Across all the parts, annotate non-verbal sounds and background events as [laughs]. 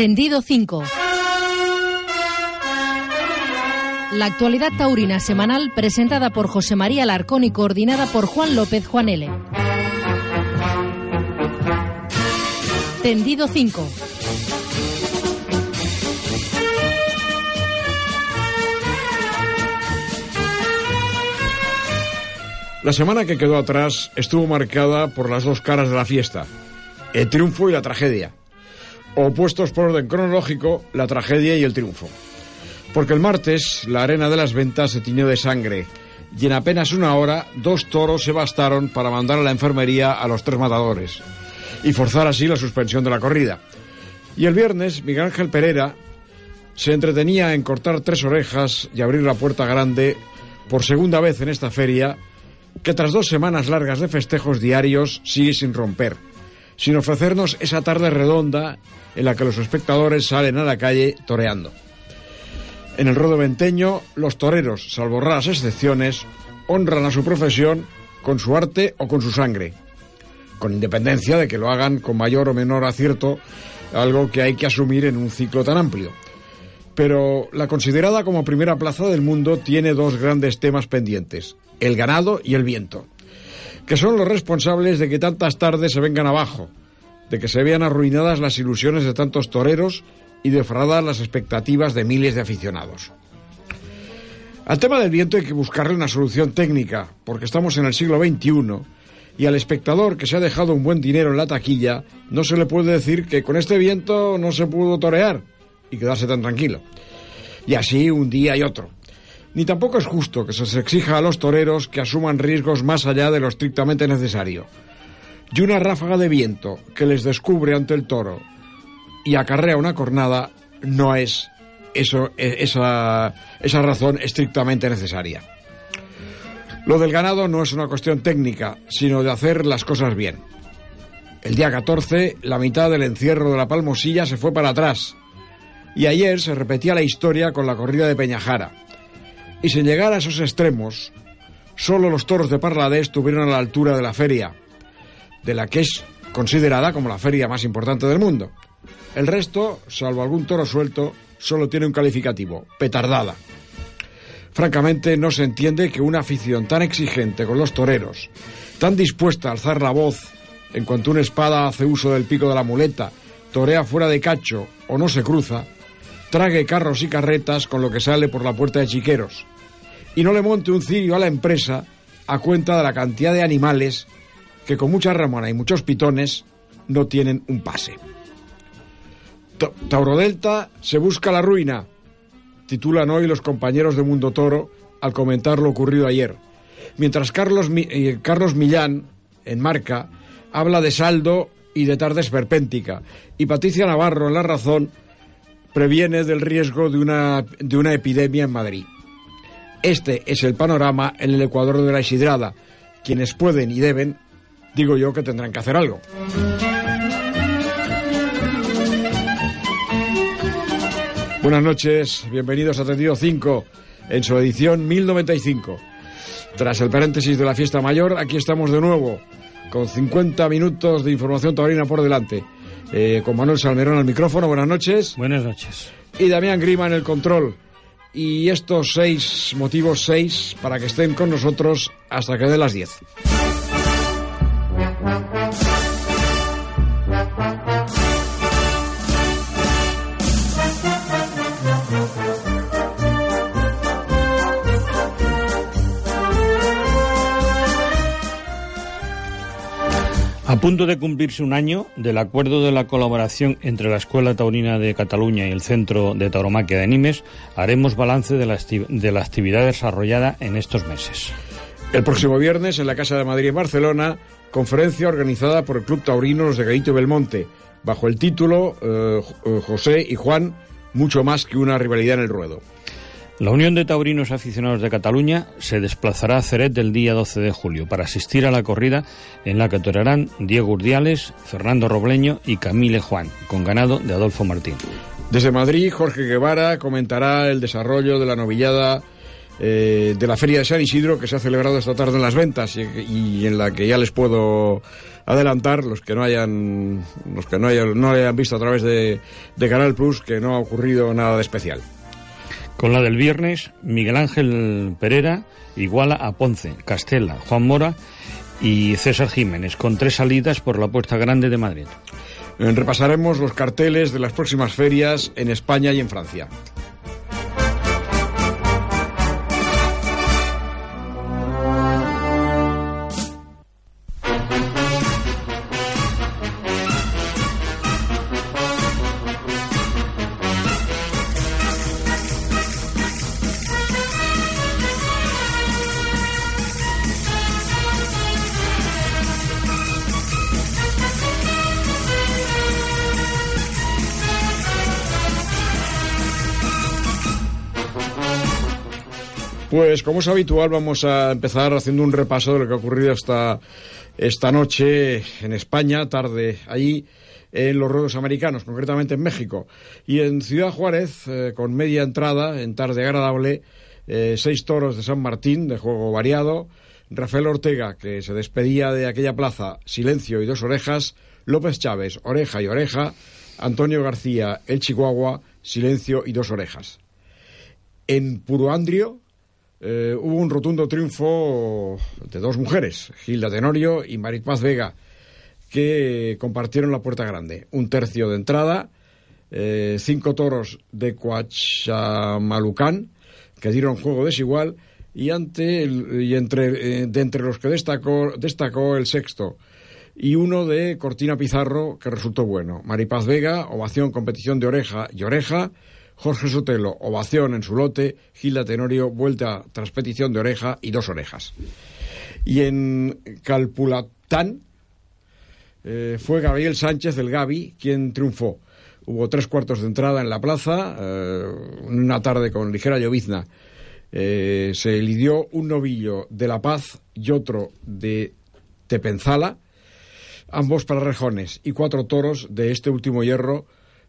Tendido 5. La actualidad taurina semanal presentada por José María Alarcón y coordinada por Juan López Juanele. Tendido 5. La semana que quedó atrás estuvo marcada por las dos caras de la fiesta, el triunfo y la tragedia. Opuestos por orden cronológico, la tragedia y el triunfo. Porque el martes la arena de las ventas se tiñó de sangre y en apenas una hora dos toros se bastaron para mandar a la enfermería a los tres matadores y forzar así la suspensión de la corrida. Y el viernes Miguel Ángel Pereira se entretenía en cortar tres orejas y abrir la puerta grande por segunda vez en esta feria que tras dos semanas largas de festejos diarios sigue sin romper, sin ofrecernos esa tarde redonda en la que los espectadores salen a la calle toreando. En el rodo venteño, los toreros, salvo raras excepciones, honran a su profesión con su arte o con su sangre, con independencia de que lo hagan con mayor o menor acierto, algo que hay que asumir en un ciclo tan amplio. Pero la considerada como primera plaza del mundo tiene dos grandes temas pendientes, el ganado y el viento, que son los responsables de que tantas tardes se vengan abajo, de que se vean arruinadas las ilusiones de tantos toreros y defraudadas las expectativas de miles de aficionados. Al tema del viento hay que buscarle una solución técnica, porque estamos en el siglo XXI y al espectador que se ha dejado un buen dinero en la taquilla no se le puede decir que con este viento no se pudo torear y quedarse tan tranquilo. Y así un día y otro. Ni tampoco es justo que se les exija a los toreros que asuman riesgos más allá de lo estrictamente necesario. Y una ráfaga de viento que les descubre ante el toro y acarrea una cornada no es eso, esa, esa razón estrictamente necesaria. Lo del ganado no es una cuestión técnica, sino de hacer las cosas bien. El día 14, la mitad del encierro de la Palmosilla se fue para atrás. Y ayer se repetía la historia con la corrida de Peñajara. Y sin llegar a esos extremos, solo los toros de Parladés estuvieron a la altura de la feria, de la que es considerada como la feria más importante del mundo. El resto, salvo algún toro suelto, solo tiene un calificativo, petardada. Francamente, no se entiende que una afición tan exigente con los toreros, tan dispuesta a alzar la voz en cuanto una espada hace uso del pico de la muleta, torea fuera de cacho o no se cruza, trague carros y carretas con lo que sale por la puerta de chiqueros y no le monte un cirio a la empresa a cuenta de la cantidad de animales que con mucha ramona y muchos pitones no tienen un pase. Tauro Delta se busca la ruina, titulan hoy los compañeros de Mundo Toro al comentar lo ocurrido ayer. Mientras Carlos, eh, Millán, en Marca, habla de saldo y de tarde esperpéntica. Y Patricia Navarro, en La Razón, previene del riesgo de una, de una epidemia en Madrid. Este es el panorama en el Ecuador de la Isidrada. Quienes pueden y deben, digo yo que tendrán que hacer algo. Buenas noches, bienvenidos a Tendido 5 en su edición 1095. Tras el paréntesis de la fiesta mayor, aquí estamos de nuevo con 50 minutos de información taurina por delante. Eh, con Manuel Salmerón al micrófono, buenas noches. Buenas noches. Y Damián Grima en el control. Y estos seis motivos, seis, para que estén con nosotros hasta que den las 10. A punto de cumplirse un año del acuerdo de la colaboración entre la Escuela Taurina de Cataluña y el Centro de Tauromaquia de Nimes, haremos balance de la, de la actividad desarrollada en estos meses. El próximo viernes, en la Casa de Madrid en Barcelona, conferencia organizada por el Club Taurino Los de Gaito y Belmonte, bajo el título eh, José y Juan, mucho más que una rivalidad en el ruedo. La Unión de Taurinos Aficionados de Cataluña se desplazará a Ceret el día 12 de julio para asistir a la corrida en la que torerán Diego Urdiales, Fernando Robleño y Camille Juan, con ganado de Adolfo Martín. Desde Madrid, Jorge Guevara comentará el desarrollo de la novillada eh, de la Feria de San Isidro que se ha celebrado esta tarde en las ventas y, en la que ya les puedo adelantar los que no hayan los que no hayan, no hayan visto a través de Canal Plus que no ha ocurrido nada de especial. Con la del viernes, Miguel Ángel Pereira iguala a Ponce, Castela, Juan Mora y César Jiménez, con tres salidas por la Puerta Grande de Madrid. Repasaremos los carteles de las próximas ferias en España y en Francia. Pues como es habitual, vamos a empezar haciendo un repaso de lo que ha ocurrido esta, esta noche en España, tarde allí, en los ruedos americanos, concretamente en México. Y en Ciudad Juárez, eh, con media entrada, en tarde agradable, eh, seis toros de San Martín, de juego variado, Rafael Ortega, que se despedía de aquella plaza, silencio y dos orejas, López Chávez, oreja y oreja, Antonio García, el Chihuahua, silencio y dos orejas. En Puroandrio, eh, hubo un rotundo triunfo de dos mujeres, Gilda Tenorio y Marit Paz Vega, que compartieron la puerta grande. Un tercio de entrada, eh, cinco toros de Coachamalucán, que dieron juego desigual, y, ante y entre, eh, de entre los que destacó, destacó el sexto, y uno de Cortina Pizarro, que resultó bueno. Maripaz Vega, ovación, competición de oreja y oreja, Jorge Sotelo, ovación en su lote, Gilda Tenorio, vuelta tras petición de oreja y dos orejas. Y en Calpulatán eh, fue Gabriel Sánchez del Gavi quien triunfó. Hubo tres cuartos de entrada en la plaza, eh, una tarde con ligera llovizna. Eh, se lidió un novillo de La Paz y otro de Tepenzala, ambos para rejones, y cuatro toros de este último hierro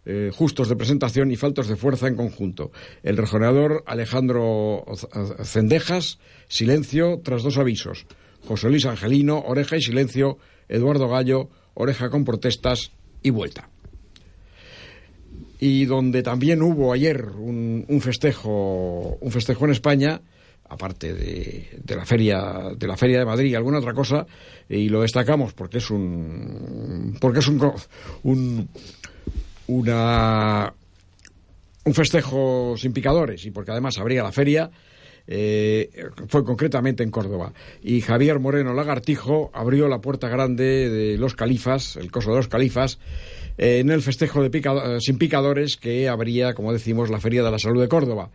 eh, justos de presentación y faltos de fuerza en conjunto. El rejoneador Alejandro Cendejas, silencio tras dos avisos. José Luis Angelino, oreja y silencio. Eduardo Gallo, oreja con protestas y vuelta. Y donde también hubo ayer un, festejo, un festejo en España, aparte de, de, la feria de la feria de Madrid y alguna otra cosa y lo destacamos porque es un porque es un, un una, un festejo sin picadores y porque además abría la feria, eh, fue concretamente en Córdoba. Y Javier Moreno Lagartijo abrió la puerta grande de los califas, el coso de los califas, en el festejo de sin picadores que abría, como decimos, la Feria de la Salud de Córdoba.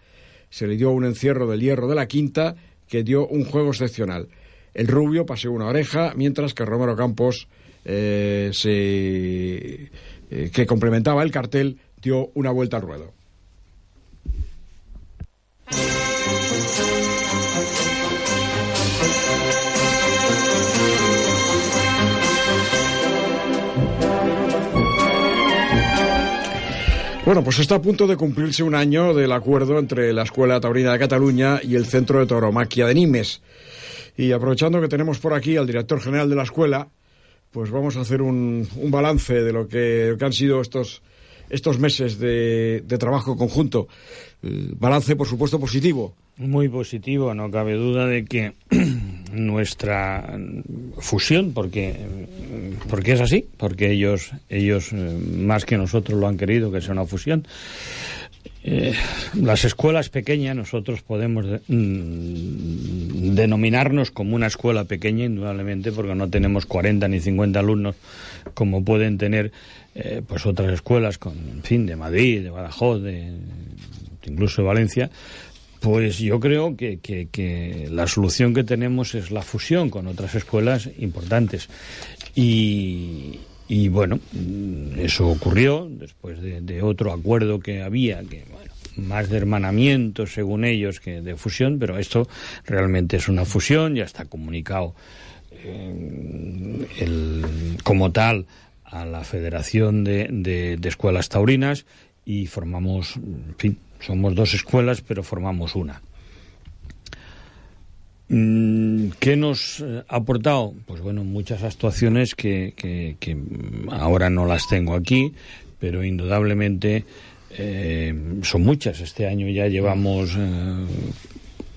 Se le dio un encierro del hierro de la quinta que dio un juego excepcional. El rubio paseó una oreja, mientras que Romero Campos eh, se eh, que complementaba el cartel, dio una vuelta al ruedo. Bueno, pues está a punto de cumplirse un año del acuerdo entre la Escuela Taurina de Cataluña y el Centro de Tauromaquia de Nimes. Y aprovechando que tenemos por aquí al director general de la escuela, pues vamos a hacer un, un balance de lo que, han sido estos, estos meses de, trabajo conjunto. balance, por supuesto, positivo. Muy positivo, no cabe duda de que [clears throat] nuestra fusión, porque, porque es así, porque ellos, ellos eh, más que nosotros lo han querido que sea una fusión, eh, las escuelas pequeñas, nosotros podemos mm, denominarnos como una escuela pequeña, indudablemente, porque no tenemos 40 ni 50 alumnos como pueden tener eh, pues otras escuelas, con, en fin, de Madrid, de Badajoz, de, incluso de Valencia, Pues yo creo que, que, la solución que tenemos es la fusión con otras escuelas importantes. Y, y bueno, eso ocurrió después de, otro acuerdo que había, que bueno, más de hermanamiento según ellos que de fusión, pero esto realmente es una fusión, ya está comunicado eh, como tal a la Federación de, de, Escuelas Taurinas y formamos, en fin, somos dos escuelas, pero formamos una. Mm, ¿Qué nos eh, ha aportado? Pues bueno, muchas actuaciones que, que, ahora no las tengo aquí, pero indudablemente eh, son muchas. Este año ya llevamos eh,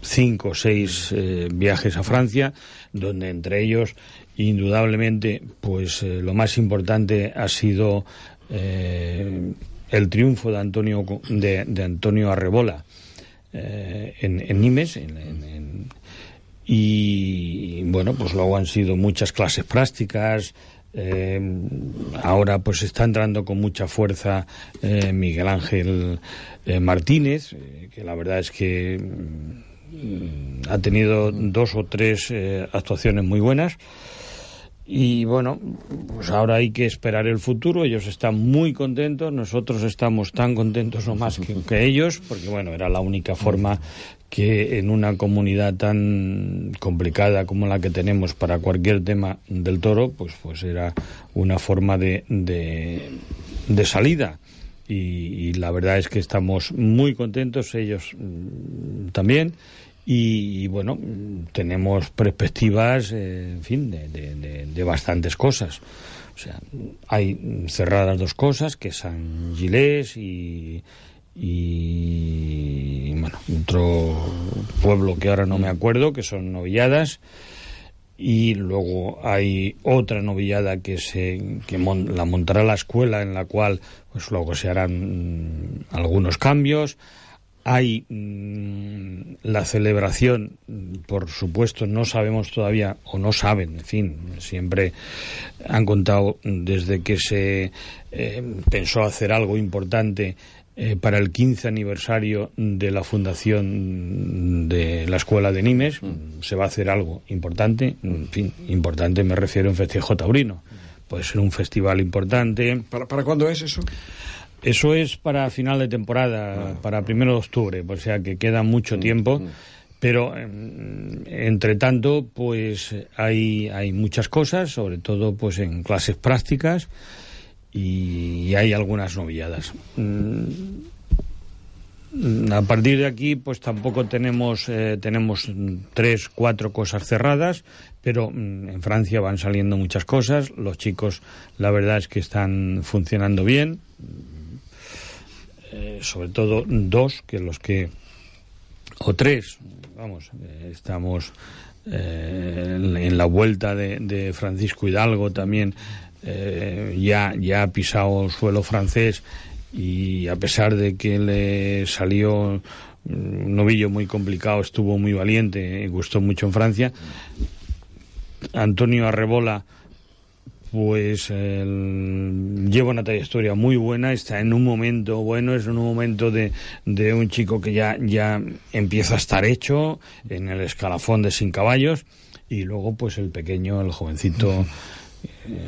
cinco o seis viajes a Francia, donde entre ellos, indudablemente, pues lo más importante ha sido el triunfo de Antonio de, de Antonio Arrebola en, Nimes, en y bueno, pues luego han sido muchas clases prácticas. Eh, ahora pues está entrando con mucha fuerza eh, Miguel Ángel eh, Martínez, que la verdad es que mm, ha tenido dos o tres actuaciones muy buenas. Y bueno, pues ahora hay que esperar el futuro. Ellos están muy contentos, nosotros estamos tan contentos o más que, que, ellos, porque bueno, era la única forma que en una comunidad tan complicada como la que tenemos para cualquier tema del toro, pues, pues era una forma de, de, salida. Y, la verdad es que estamos muy contentos, ellos mm, también. Y, bueno, tenemos perspectivas, eh, en fin, de, de, de, bastantes cosas. O sea, hay cerradas dos cosas, que San Gilés y, y bueno, otro pueblo que ahora no me acuerdo, que son novilladas. Y luego hay otra novillada que se que la montará la escuela en la cual pues luego se harán algunos cambios. Hay mm, la celebración por supuesto no sabemos todavía o no saben en fin siempre han contado desde que se eh, pensó hacer algo importante eh, para el 15 aniversario de la fundación de la Escuela de Nimes. Mm. Se va a hacer algo importante, en fin, importante me refiero a un festejo taurino. Puede ser un festival importante. ¿Para, para cuándo es eso? Eso es para final de temporada, ah. para primero de octubre, o sea que queda mucho mm, tiempo. Mm. Pero, entre tanto, pues hay, hay muchas cosas, sobre todo pues en clases prácticas y hay algunas novilladas. Mm, a partir de aquí, pues tampoco tenemos, eh, tenemos tres, cuatro cosas cerradas, pero mm, en Francia van saliendo muchas cosas. Los chicos, la verdad es que están funcionando bien. Eh, sobre todo dos, que los que. o tres, vamos, eh, estamos en la vuelta de, de Francisco Hidalgo también eh, ya, ya ha pisado suelo francés y a pesar de que le salió un novillo muy complicado, estuvo muy valiente y gustó mucho en Francia. Antonio Arrebola, pues lleva una trayectoria muy buena, está en un momento bueno, es un momento de, de un chico que ya, ya empieza a estar hecho en el escalafón de sin caballos y luego pues el pequeño, el jovencito. Eh,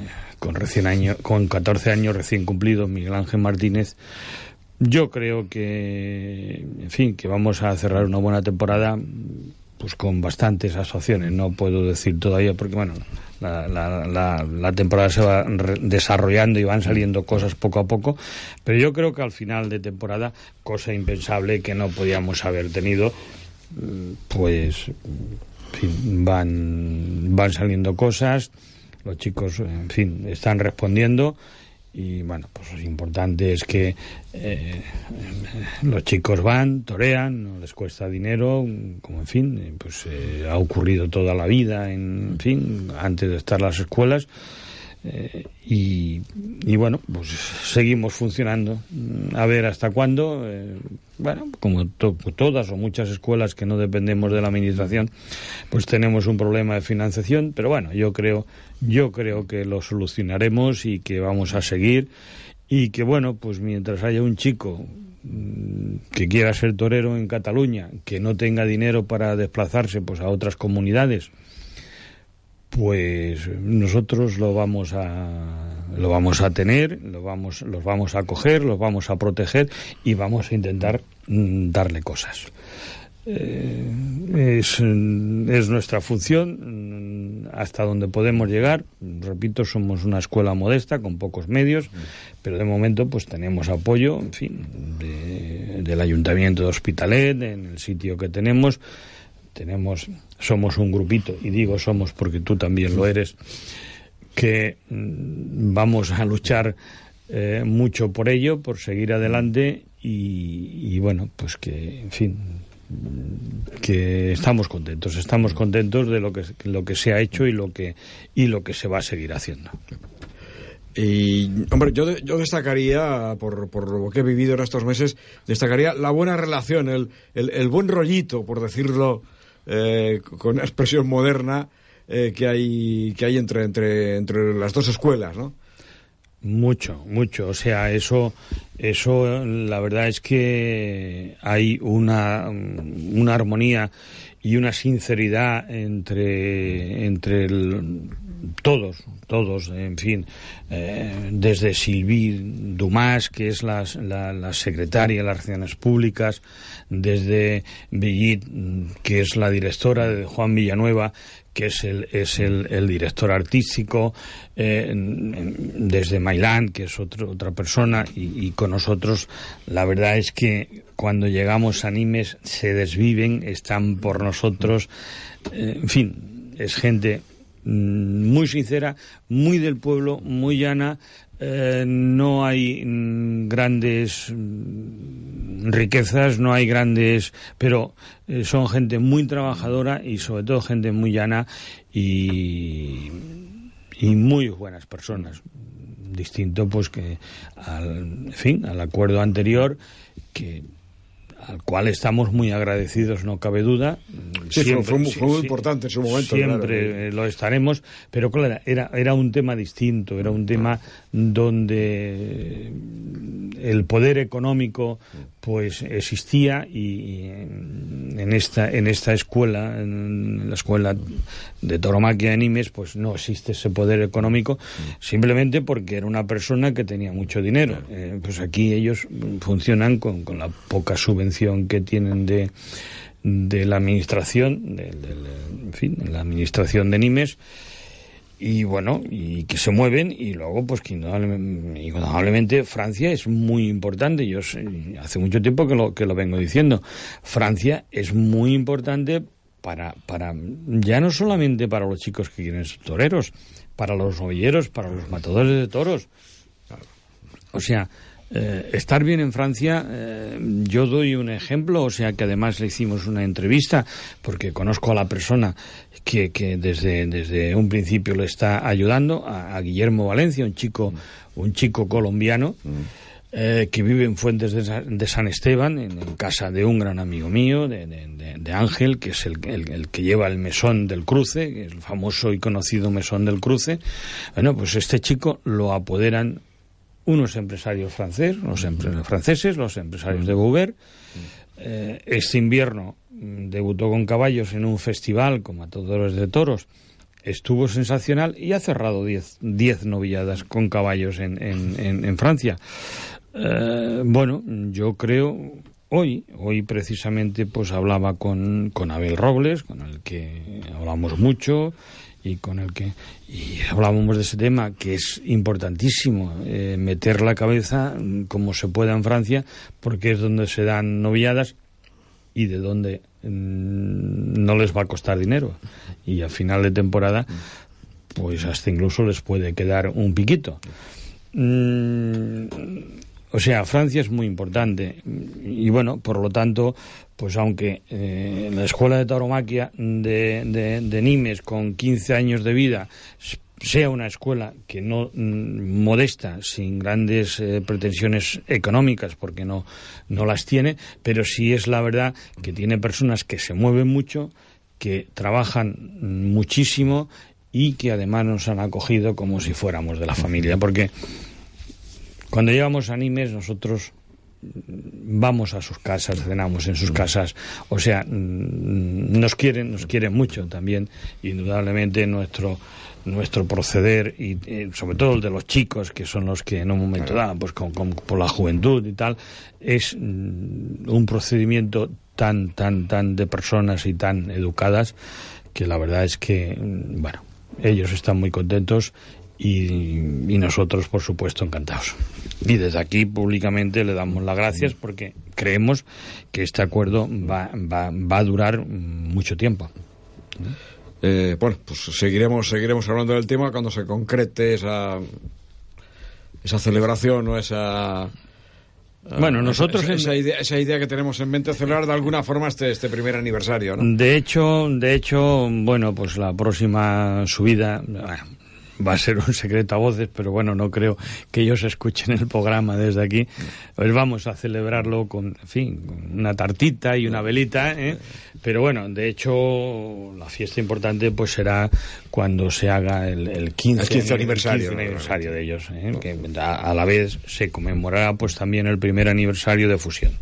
con recién año, con 14 años recién cumplidos, Miguel Ángel Martínez. Yo creo que, en fin, que vamos a cerrar una buena temporada pues con bastantes asociaciones. No puedo decir todavía porque, bueno, la, la, la, temporada se va desarrollando y van saliendo cosas poco a poco, pero yo creo que al final de temporada, cosa impensable que no podíamos haber tenido, pues, van, van saliendo cosas los chicos, en fin, están respondiendo y bueno, pues lo importante es que eh, los chicos van, torean, no les cuesta dinero, como en fin, pues eh, ha ocurrido toda la vida, en fin, antes de estar las escuelas. Eh, y, y, bueno, pues seguimos funcionando. A ver hasta cuándo. Eh, bueno, como todas o muchas escuelas que no dependemos de la administración, pues tenemos un problema de financiación. Pero bueno, yo creo, yo creo que lo solucionaremos y que vamos a seguir y que bueno, pues mientras haya un chico mm, que quiera ser torero en Cataluña, que no tenga dinero para desplazarse pues a otras comunidades, pues nosotros lo vamos a lo vamos a tener, lo vamos, los vamos a coger, los vamos a proteger y vamos a intentar mm, darle cosas. Eh, es, es, nuestra función mm, hasta donde podemos llegar. Repito, somos una escuela modesta con pocos medios, pero de momento pues tenemos apoyo, en fin, del Ayuntamiento de Hospitalet, en el sitio que tenemos. Tenemos, somos un grupito, y digo somos porque tú también lo eres, que mm, vamos a luchar eh, mucho por ello, por seguir adelante y, y bueno, pues que, en fin, que estamos contentos, estamos contentos de lo que lo que se ha hecho y lo que y lo que se va a seguir haciendo. Y, hombre, yo, yo destacaría, por, por lo que he vivido en estos meses, destacaría la buena relación, el, el, buen rollito, por decirlo eh, con una expresión moderna, eh, que hay, que hay entre, entre, entre las dos escuelas, ¿no? Mucho, mucho. O sea, eso, eso, la verdad es que hay una, una armonía y una sinceridad entre, entre todos, todos, en fin, eh, desde Silvi Dumas, que es la, la, secretaria de las Relaciones Públicas, desde Bellit, que es la directora de Juan Villanueva, que es el, es el, el director artístico, eh, desde Mailán, que es otro, otra persona, y, con nosotros, la verdad es que cuando llegamos a Animes se desviven, están por nosotros, eh, en fin, es gente mm, muy sincera, muy del pueblo, muy llana, eh, no hay mm, grandes mm, riquezas, no hay grandes, pero eh, son gente muy trabajadora y sobre todo gente muy llana y, y muy buenas personas. Distinto pues que al fin, al acuerdo anterior que al cual estamos muy agradecidos, no cabe duda. siempre, fue, muy importante en su momento. Siempre lo estaremos, pero claro, era, era un tema distinto, era un tema donde el poder económico pues existía y en esta en esta escuela en la escuela de tauromaquia de Nimes pues no existe ese poder económico simplemente porque era una persona que tenía mucho dinero eh, pues aquí ellos funcionan con, con la poca subvención que tienen de de la administración de, en fin la administración de Nimes y bueno, y que se mueven y luego pues que indudablemente, Francia es muy importante, yo hace mucho tiempo que lo, que lo vengo diciendo, Francia es muy importante para, para ya no solamente para los chicos que quieren ser toreros, para los novilleros, para los matadores de toros. O sea, eh, estar bien en Francia, eh, yo doy un ejemplo, o sea que además le hicimos una entrevista, porque conozco a la persona que, que desde, desde un principio le está ayudando, a, Guillermo Valencia, un chico, un chico colombiano. Eh, que vive en Fuentes de, San Esteban, en, casa de un gran amigo mío, de, de, Ángel, que es el, el, que lleva el mesón del cruce, el famoso y conocido mesón del cruce. Bueno, pues este chico lo apoderan unos empresarios francés, los franceses, los empresarios de Gouver. Eh, este invierno mm, debutó con caballos en un festival como Matadores de Toros. Estuvo sensacional y ha cerrado 10 novilladas con caballos en, en, Francia. Eh, bueno, yo creo hoy, hoy precisamente pues hablaba con, con Abel Robles, con el que hablamos mucho y con el que hablábamos de ese tema que es importantísimo eh, meter la cabeza mm, como se pueda en Francia porque es donde se dan noviadas y de donde mm, no les va a costar dinero. Y a final de temporada pues hasta incluso les puede quedar un piquito. Mm, o sea, Francia es muy importante. Y bueno, por lo tanto, pues aunque eh, la escuela de tauromaquia de, de, Nimes con 15 años de vida sea una escuela que no mm, modesta, sin grandes eh, pretensiones económicas, porque no, no las tiene, pero sí es la verdad que tiene personas que se mueven mucho, que trabajan muchísimo y que además nos han acogido como si fuéramos de la familia, porque cuando llevamos animes, nosotros vamos a sus casas, cenamos en sus casas, o sea, mm, nos quieren, nos quieren mucho también, indudablemente nuestro nuestro proceder y, sobre todo el de los chicos que son los que en un momento dado pues con, por la juventud y tal es mm, un procedimiento tan tan tan de personas y tan educadas que la verdad es que mm, bueno ellos están muy contentos y, nosotros, por supuesto, encantados. Y desde aquí públicamente le damos las gracias porque creemos que este acuerdo va, va, va a durar mucho tiempo. Eh, bueno, pues seguiremos, seguiremos hablando del tema cuando se concrete esa, esa celebración o esa... Bueno, nosotros... Esa, idea, esa, idea, que tenemos en mente celebrar de alguna forma este, este primer aniversario, ¿no? De hecho, de hecho, bueno, pues la próxima subida, va a ser un secreto a voces, pero bueno, no creo que ellos escuchen el programa desde aquí. Pues vamos a celebrarlo con, en fin, una tartita y una velita, ¿eh? Pero bueno, de hecho, la fiesta importante pues será cuando se haga el, 15, aniversario, aniversario de ellos, ¿eh? que a, la vez se conmemorará pues también el primer aniversario de fusión.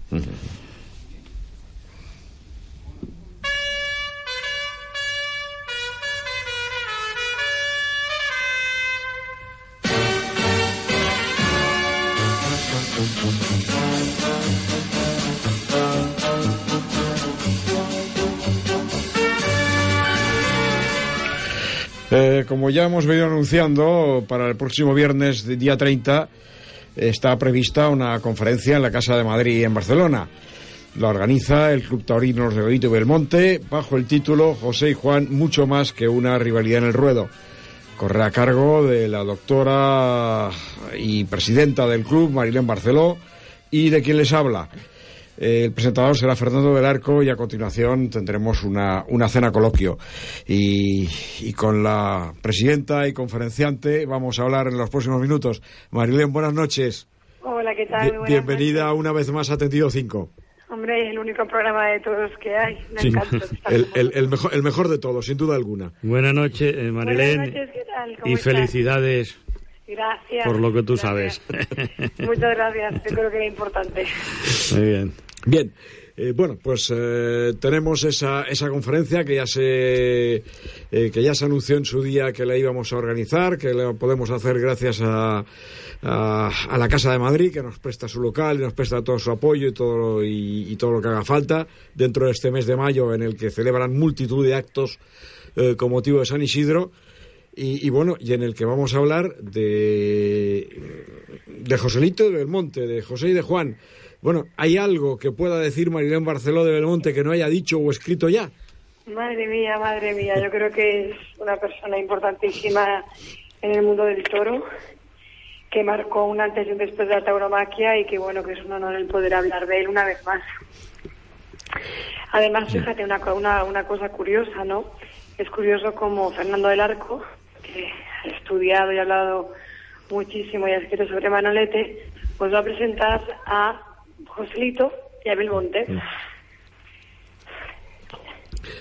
Ya hemos venido anunciando, para el próximo viernes, día 30, está prevista una conferencia en la Casa de Madrid en Barcelona. La organiza el Club Taurino de y Belmonte bajo el título José y Juan, mucho más que una rivalidad en el ruedo. Corre a cargo de la doctora y presidenta del club, Marilén Barceló, y de quien les habla, el presentador será Fernando del Arco y a continuación tendremos una, una cena coloquio. Y, con la presidenta y conferenciante vamos a hablar en los próximos minutos. Marilén, buenas noches. Hola, ¿qué tal? bienvenida una vez más a Tendido 5. Hombre, es el único programa de todos que hay. Me encanta [laughs] el, el, mejor, el mejor de todos, sin duda alguna. Buenas noches, eh, Marilén. Buenas noches, ¿qué tal? y felicidades. Gracias. Por lo que tú sabes. Muchas gracias, [laughs] yo creo que es importante. Muy bien. Bien. Eh, bueno, pues eh, tenemos esa, esa conferencia que ya se eh, que ya se anunció en su día que la íbamos a organizar, que la podemos hacer gracias a, a, la Casa de Madrid, que nos presta su local y nos presta todo su apoyo y todo, y, todo lo que haga falta dentro de este mes de mayo en el que celebran multitud de actos con motivo de San Isidro. Y, y, bueno, y en el que vamos a hablar de, de Joselito de Belmonte, de José y de Juan. Bueno, ¿hay algo que pueda decir Marilén Barceló de Belmonte que no haya dicho o escrito ya? Madre mía, madre mía, yo creo que es una persona importantísima en el mundo del toro, que marcó un antes y un después de la tauromaquia y que bueno, que es un honor el poder hablar de él una vez más. Además, fíjate una, una, una cosa curiosa, ¿no? Es curioso como Fernando del Arco, que ha estudiado y ha hablado muchísimo y ha escrito sobre Manolete, pues va a presentar a Joselito y a Belmonte. Mm.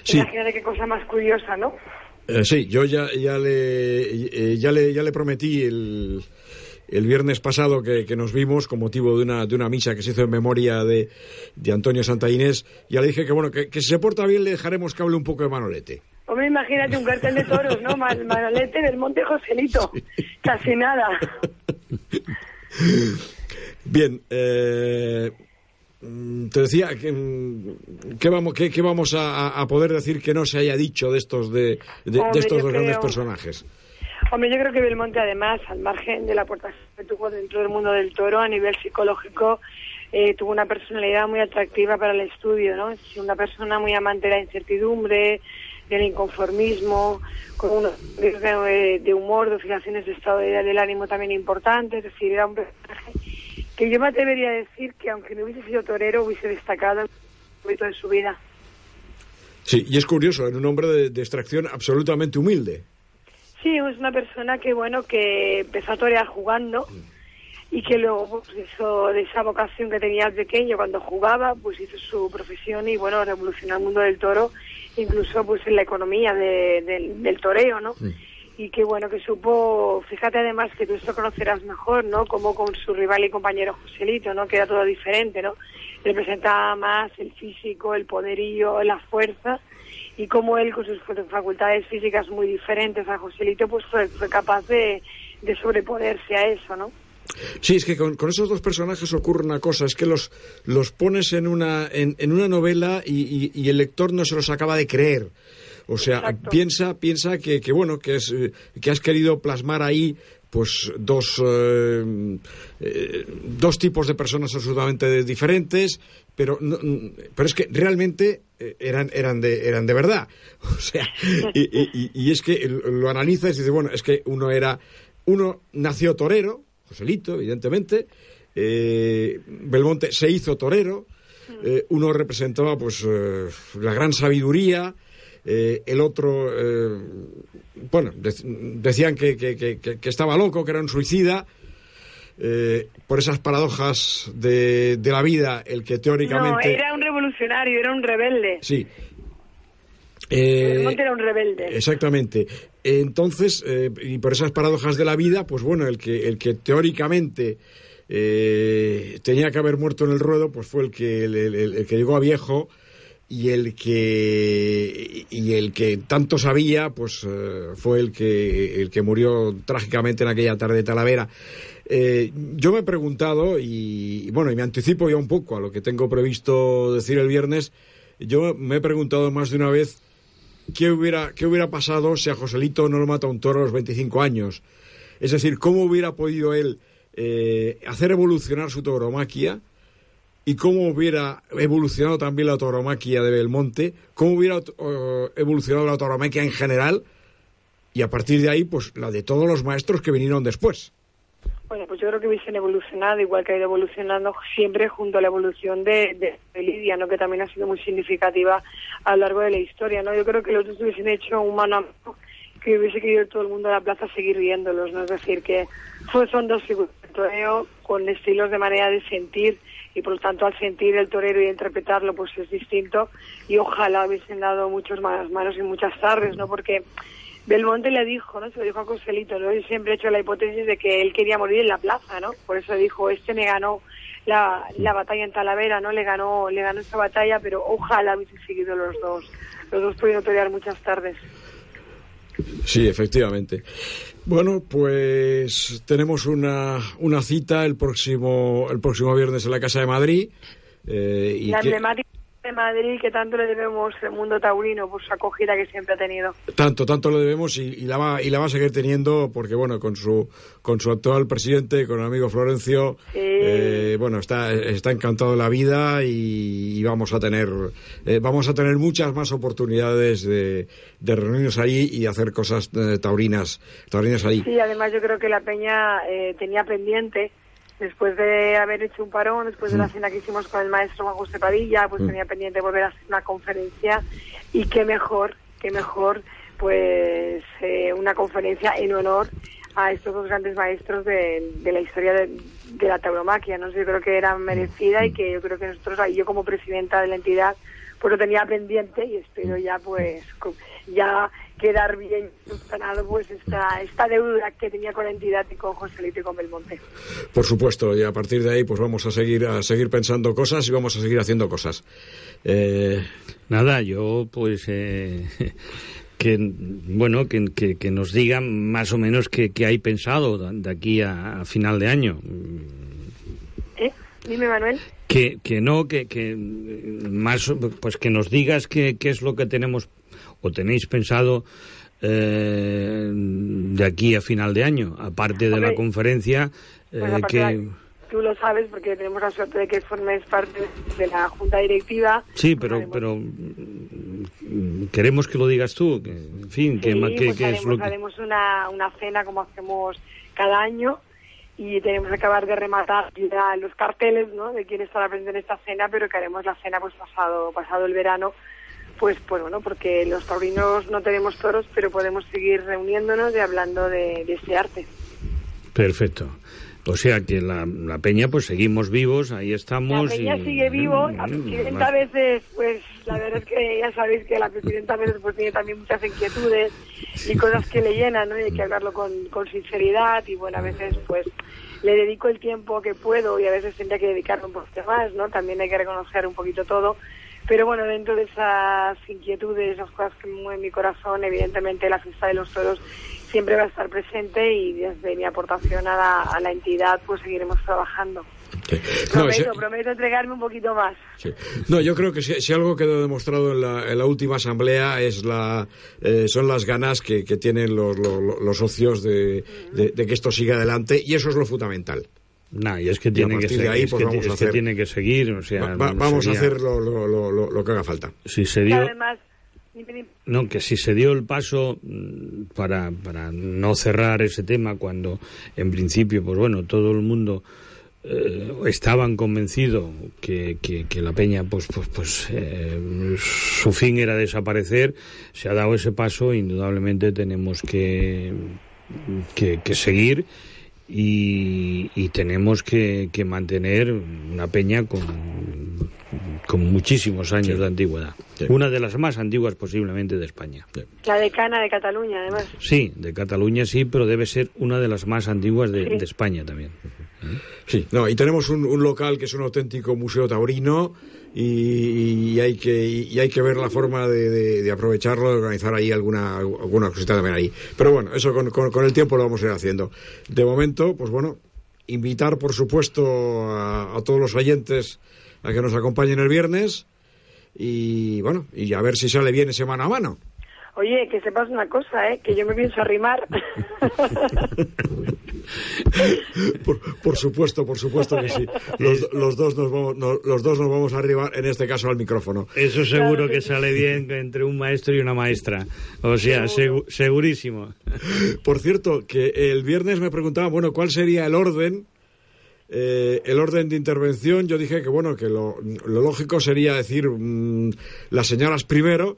Sí. Imagínate qué cosa más curiosa, ¿no? Eh, sí, yo ya, ya, le, eh, ya, le, ya le prometí el, el viernes pasado que, que, nos vimos con motivo de una, de una misa que se hizo en memoria de, de Antonio Santa Inés. Ya le dije que, bueno, que, que, si se porta bien le dejaremos que hable un poco de Manolete. Hombre, imagínate un cartel de toros, ¿no? Manolete del Monte Joselito. [laughs] Casi nada. [laughs] Bien, eh, Mm, te decía que mm, ¿qué vamos, qué, vamos a, poder decir que no se haya dicho de estos de, de, estos dos grandes personajes. Hombre, yo creo que Belmonte además, al margen de la aportación que tuvo dentro del mundo del toro a nivel psicológico, eh, tuvo una personalidad muy atractiva para el estudio, ¿no? Es una persona muy amante de la incertidumbre, del inconformismo, con un de, de humor, de oscilaciones de estado del ánimo también importantes, es decir, era un personaje que yo me atrevería a decir que aunque no hubiese sido torero, hubiese destacado el momento de su vida. Sí, y es curioso, en un hombre de, extracción absolutamente humilde. Sí, es una persona que, bueno, que empezó a torear jugando y que luego pues, hizo de esa vocación que tenía pequeño cuando jugaba, pues hizo su profesión y, bueno, revolucionó el mundo del toro, incluso pues en la economía del toreo, ¿no? Y que bueno, que supo, fíjate además que tú esto conocerás mejor, ¿no? Como con su rival y compañero Joselito, ¿no? Que era todo diferente, ¿no? Representaba más el físico, el poderío, la fuerza y como él con sus facultades físicas muy diferentes a Joselito, pues fue, fue capaz de, de sobreponerse a eso, ¿no? Sí, es que con, esos dos personajes ocurre una cosa, es que los, los pones en una, en, en una novela y, y, el lector no se los acaba de creer. O sea, piensa, piensa que, que bueno, que, es, eh, que has querido plasmar ahí pues dos, eh, eh, dos tipos de personas absolutamente diferentes, pero, pero es que realmente eran, eran, de, eran de verdad. [laughs] O sea, y, y, es que lo analizas y dices, bueno, es que uno era, uno nació torero, Joselito, evidentemente, Belmonte se hizo torero, uno representaba pues la gran sabiduría, eh, el otro, eh, bueno, decían que, que, estaba loco, que era un suicida. Eh, por esas paradojas de, de, la vida, el que teóricamente... No, era un revolucionario, era un rebelde. Sí. era un rebelde. Exactamente. Entonces, y por esas paradojas de la vida, pues bueno, el que, el que teóricamente tenía que haber muerto en el ruedo, pues fue el que, el que llegó a viejo y el que y el que tanto sabía pues eh, fue el que el que murió trágicamente en aquella tarde de Talavera. Eh, yo me he preguntado y bueno y me anticipo ya un poco a lo que tengo previsto decir el viernes yo me he preguntado más de una vez qué hubiera qué hubiera pasado si a Joselito no lo mata un toro a los 25 años es decir cómo hubiera podido él eh, hacer evolucionar su tauromaquia y cómo hubiera evolucionado también la tauromaquia de Belmonte, cómo hubiera eh, evolucionado la tauromaquia en general y a partir de ahí, pues la de todos los maestros que vinieron después. Bueno, pues yo creo que hubiesen evolucionado, igual que ha ido evolucionando siempre junto a la evolución de, de, Lidia, ¿no? que también ha sido muy significativa a lo largo de la historia. ¿no? Yo creo que los dos hubiesen hecho un mano a que hubiese querido todo el mundo a la plaza seguir viéndolos. ¿no? Es decir, que son dos figuras con estilos de manera de sentir y por lo tanto al sentir el torero y interpretarlo pues es distinto y ojalá hubiesen dado muchos más manos y muchas tardes, ¿no? Porque Belmonte le dijo, ¿no? Se lo dijo a Coselito, ¿no? Y siempre he hecho la hipótesis de que él quería morir en la plaza, ¿no? Por eso dijo, este me ganó la, la batalla en Talavera, ¿no? Le ganó, le ganó esta batalla, pero ojalá hubiesen seguido los dos. Los dos pudieron pelear muchas tardes. Sí, efectivamente. Bueno, pues tenemos una, una cita el próximo, el próximo viernes en la Casa de Madrid. Eh, y la emblemática de Madrid que tanto le debemos el mundo taurino por su acogida que siempre ha tenido. Tanto, tanto lo debemos y, la va y la va a seguir teniendo porque bueno con su con su actual presidente, con el amigo Florencio, eh, bueno está está encantado de la vida y, vamos a tener eh, vamos a tener muchas más oportunidades de, de reunirnos ahí y hacer cosas eh, taurinas taurinas ahí. Sí, además yo creo que la Peña tenía pendiente después de haber hecho un parón, después de la mm. cena que hicimos con el maestro Juan José Padilla, pues mm. tenía pendiente volver a hacer una conferencia y qué mejor, qué mejor, pues eh, una conferencia en honor a estos dos grandes maestros de, la historia de, la tauromaquia, ¿no? Yo creo que era merecida y que yo creo que nosotros, yo como presidenta de la entidad, pues lo tenía pendiente y espero ya pues ya quedar bien solucionado pues esta, esta deuda que tenía con la entidad y con José y con Belmonte. Por supuesto, y a partir de ahí pues vamos a seguir a seguir pensando cosas y vamos a seguir haciendo cosas. Eh, Nada, yo pues eh, [laughs] que bueno que, que, nos digan más o menos qué, hay pensado de aquí a, final de año. ¿Eh? Dime, Manuel. Que, que no, que, que más pues que nos digas qué, qué es lo que tenemos o tenéis pensado eh, de aquí a final de año, aparte de la conferencia pues que... Tú lo sabes porque tenemos la suerte de que formes parte de la junta directiva. Sí, pero pero mm, queremos que lo digas tú, que, en fin, que, pues haremos, es lo que... haremos una, una cena como hacemos cada año y tenemos que acabar de rematar ya los carteles ¿no? de quién estará presente en esta cena, pero que haremos la cena pues pasado pasado el verano pues, pues bueno, porque los taurinos no tenemos toros, pero podemos seguir reuniéndonos y hablando de, ese arte. Perfecto. O sea que la, la Peña, pues seguimos vivos, ahí estamos. La Peña y- sigue vivo, la Mm, presidenta a veces, pues la verdad es que ya sabéis que la presidenta a veces pues tiene también muchas inquietudes y cosas que le llenan, ¿no? Y hay que hablarlo con, con sinceridad y bueno, a veces pues le dedico el tiempo que puedo y a veces tendría que dedicarme un poquito más, ¿no? También hay que reconocer un poquito todo. Pero bueno, dentro de esas inquietudes, esas cosas que mueven mi corazón, evidentemente la fiesta de los toros siempre va a estar presente y desde mi aportación a la, a la entidad pues seguiremos trabajando. Sí. No, Prometo, si- prometo entregarme un poquito más. sí. No, yo creo que si, si algo quedó demostrado en la, en la última asamblea es la, eh, son las ganas que, que tienen los, los, los socios de, de- de que esto siga adelante y eso es lo fundamental. Nah, y es que tiene que, partir de seguir, ahí, es pues que, es a que hacer- tiene que seguir. O sea, Va- va- no vamos sería- a hacer lo, lo- lo- lo- que haga falta. Si se Y dio, además, dime, dime. no, que si se dio el paso mm, para, para no cerrar ese tema cuando en principio, pues bueno, todo el mundo eh, estaban convencidos que, que, que la peña, pues, pues, pues eh, su fin era desaparecer, se ha dado ese paso, indudablemente tenemos que, que, que seguir y, y tenemos que, que mantener una peña con, con muchísimos años de antigüedad. Sí. Una de las más antiguas posiblemente de España. La decana de Cataluña, además. Sí, de Cataluña sí, pero debe ser una de las más antiguas de, Sí. de España también. Sí, no, y tenemos un, un local que es un auténtico museo taurino y, y hay que y hay que ver la forma de, de- de aprovecharlo, de organizar ahí alguna alguna cosita también ahí. Pero bueno, eso con, con- con el tiempo lo vamos a ir haciendo. De momento, pues bueno, invitar por supuesto a, a todos los oyentes a que nos acompañen el viernes y bueno, y a ver si sale bien ese mano a mano. Oye, que sepas una cosa, ¿eh? Que yo me pienso arrimar. [laughs] [laughs] Por, por supuesto, por supuesto que sí. Los, los dos nos vamos, no- los dos nos vamos a arribar, en este caso al micrófono. Eso seguro Claro que que sí. sale bien entre un maestro y una maestra. O sea, segu- segurísimo. Por cierto, que el viernes me preguntaban, bueno, ¿cuál sería el orden? eh, el orden de intervención, yo dije que bueno, que lo, lo lógico sería decir mm, las señoras primero,